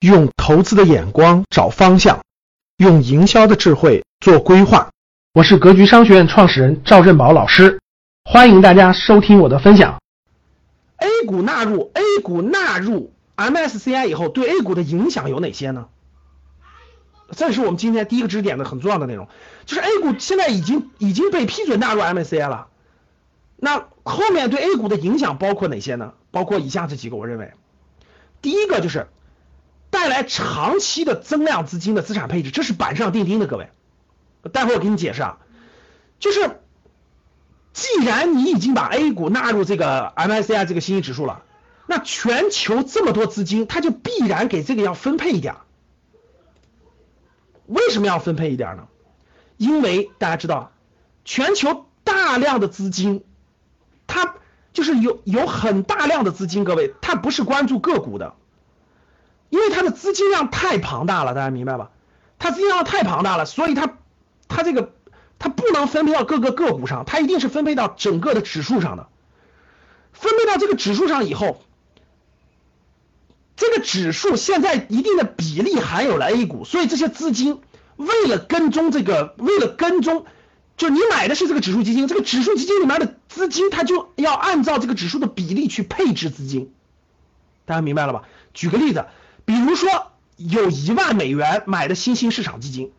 用投资的眼光找方向，用营销的智慧做规划。我是格局商学院创始人赵振宝老师，欢迎大家收听我的分享。A 股纳入 A 股纳入 MSCI 以后，对 A 股的影响有哪些呢？这是我们今天第一个知识点的很重要的内容，就是 A 股现在已经已经被批准纳入 MSCI 了。那后面对 A 股的影响包括哪些呢？包括以下这几个，我认为，第一个就是带来长期的增量资金的资产配置，这是板上钉钉的，各位。待会儿我给你解释啊，就是既然你已经把 A 股纳入这个 MSCI 这个新兴指数了，那全球这么多资金，它就必然给这个要分配一点。为什么要分配一点呢？因为大家知道，全球大量的资金，它就是有有很大量的资金，各位，它不是关注个股的，因为它的资金量太庞大了，大家明白吧？它资金量太庞大了，所以它它这个它不能分配到各个个股上，它一定是分配到整个的指数上的。分配到这个指数上以后，这个指数现在一定的比例含有了 A 股，所以这些资金为了跟踪这个，为了跟踪，就你买的是这个指数基金，这个指数基金里面的资金，它就要按照这个指数的比例去配置资金，大家明白了吧？举个例子，比如说有一万美元买的新兴市场基金，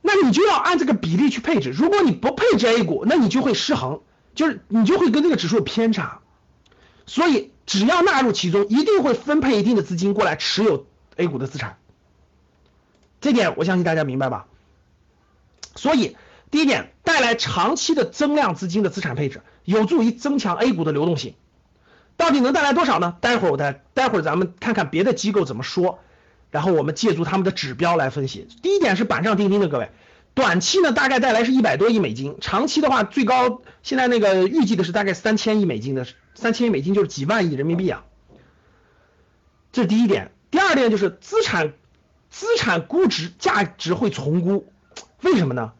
那你就要按这个比例去配置。如果你不配置 A 股，那你就会失衡，就是你就会跟这个指数有偏差。所以只要纳入其中，一定会分配一定的资金过来持有 A 股的资产。这点我相信大家明白吧？所以第一点，带来长期的增量资金的资产配置，有助于增强 A 股的流动性。到底能带来多少呢？待会儿我再，待会儿咱们看看别的机构怎么说，然后我们借助他们的指标来分析。第一点是板上钉钉的，各位，短期呢大概带来是一百多亿美金，长期的话最高现在那个预计的是大概三千亿美金的，三千亿美金就是几万亿人民币啊。这是第一点。第二点就是资产资产估值价值会重估，为什么呢？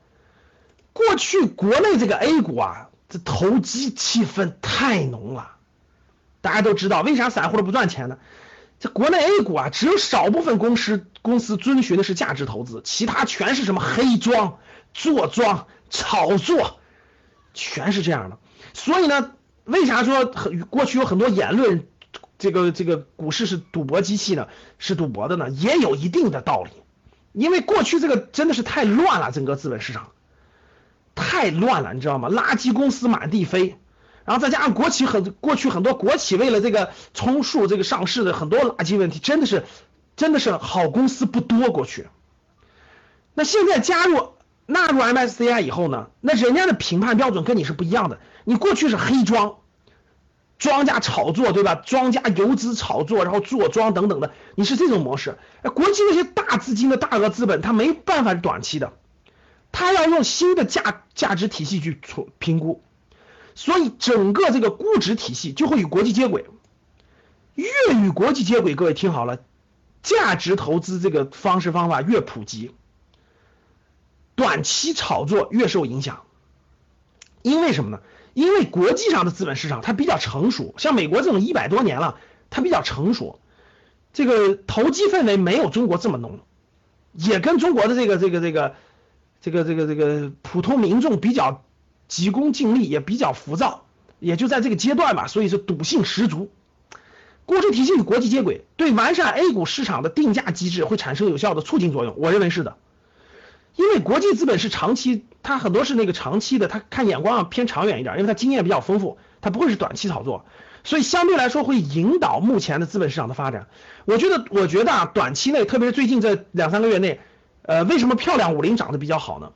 过去国内这个 A 股啊，这投机气氛太浓了。大家都知道，为啥散户都不赚钱呢？这国内 A 股啊，只有少部分公司公司遵循的是价值投资，其他全是什么黑庄、坐庄、炒作，全是这样的。所以呢，为啥说很过去有很多言论，这个这个股市是赌博机器呢？是赌博的呢？也有一定的道理，因为过去这个真的是太乱了，整个资本市场太乱了，你知道吗？垃圾公司满地飞。然后再加上国企很过去很多国企为了这个充数这个上市的很多垃圾问题，真的是真的是好公司不多过去。那现在加入纳入 MSCI 以后呢，那人家的评判标准跟你是不一样的。你过去是黑庄，庄家炒作对吧？庄家游资炒作，然后坐庄等等的，你是这种模式。国际那些大资金的大额资本，它没办法是短期的，它要用新的价价值体系去评估。所以整个这个估值体系就会与国际接轨，越与国际接轨，各位听好了，价值投资这个方式方法越普及，短期炒作越受影响。因为什么呢？因为国际上的资本市场它比较成熟，像美国这种一百多年了，它比较成熟，这个投机氛围没有中国这么浓，也跟中国的这个这个这个这个这个这个普通民众比较。急功近利也比较浮躁，也就在这个阶段吧，所以是赌性十足。估值体系与国际接轨，对完善 A 股市场的定价机制会产生有效的促进作用。我认为是的，因为国际资本是长期，它很多是那个长期的，它看眼光偏长远一点，因为它经验比较丰富，它不会是短期炒作，所以相对来说会引导目前的资本市场的发展。我觉得，我觉得啊，短期内，特别是最近这两三个月内，呃，为什么漂亮五零涨得比较好呢？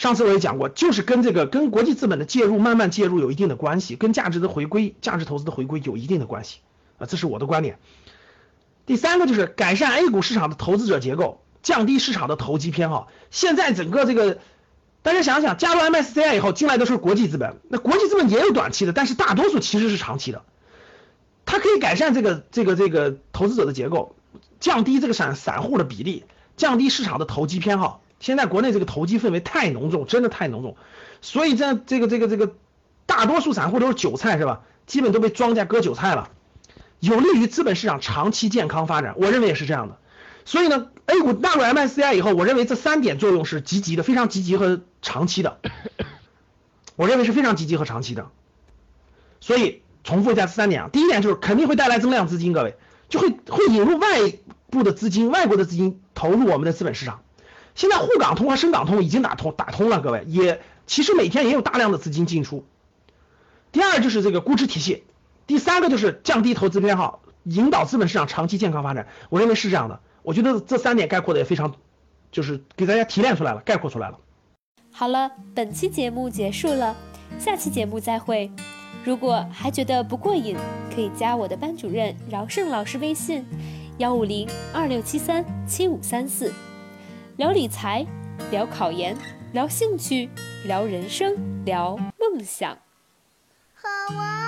上次我也讲过，就是跟这个跟国际资本的介入慢慢介入有一定的关系，跟价值的回归、价值投资的回归有一定的关系啊，这是我的观点。第三个就是改善 A 股市场的投资者结构，降低市场的投机偏好。现在整个这个，大家想想，加入 MSCI 以后进来都是国际资本，那国际资本也有短期的，但是大多数其实是长期的。它可以改善这个这个这个投资者的结构，降低这个散散户的比例，降低市场的投机偏好。现在国内这个投机氛围太浓重，真的太浓重，所以这这个这个这个大多数散户都是韭菜是吧？基本都被庄家割韭菜了。有利于资本市场长期健康发展。我认为也是这样的。所以呢，A 股纳入 MSCI 以后，我认为这三点作用是积极的，非常积极和长期的。我认为是非常积极和长期的。所以重复一下这三点啊，第一点就是肯定会带来增量资金，各位就会会引入外部的资金、外国的资金投入我们的资本市场。现在沪港通和深港通已经打通打通了，各位也其实每天也有大量的资金进出。第二就是这个估值体系，第三个就是降低投资偏好，引导资本市场长期健康发展。我认为是这样的。我觉得这三点概括的也非常，就是给大家提炼出来了，概括出来了。好了，本期节目结束了，下期节目再会。如果还觉得不过瘾，可以加我的班主任饶胜老师微信：幺五零二六七三七五三四，聊理财，聊考研，聊兴趣，聊人生，聊梦想。和我。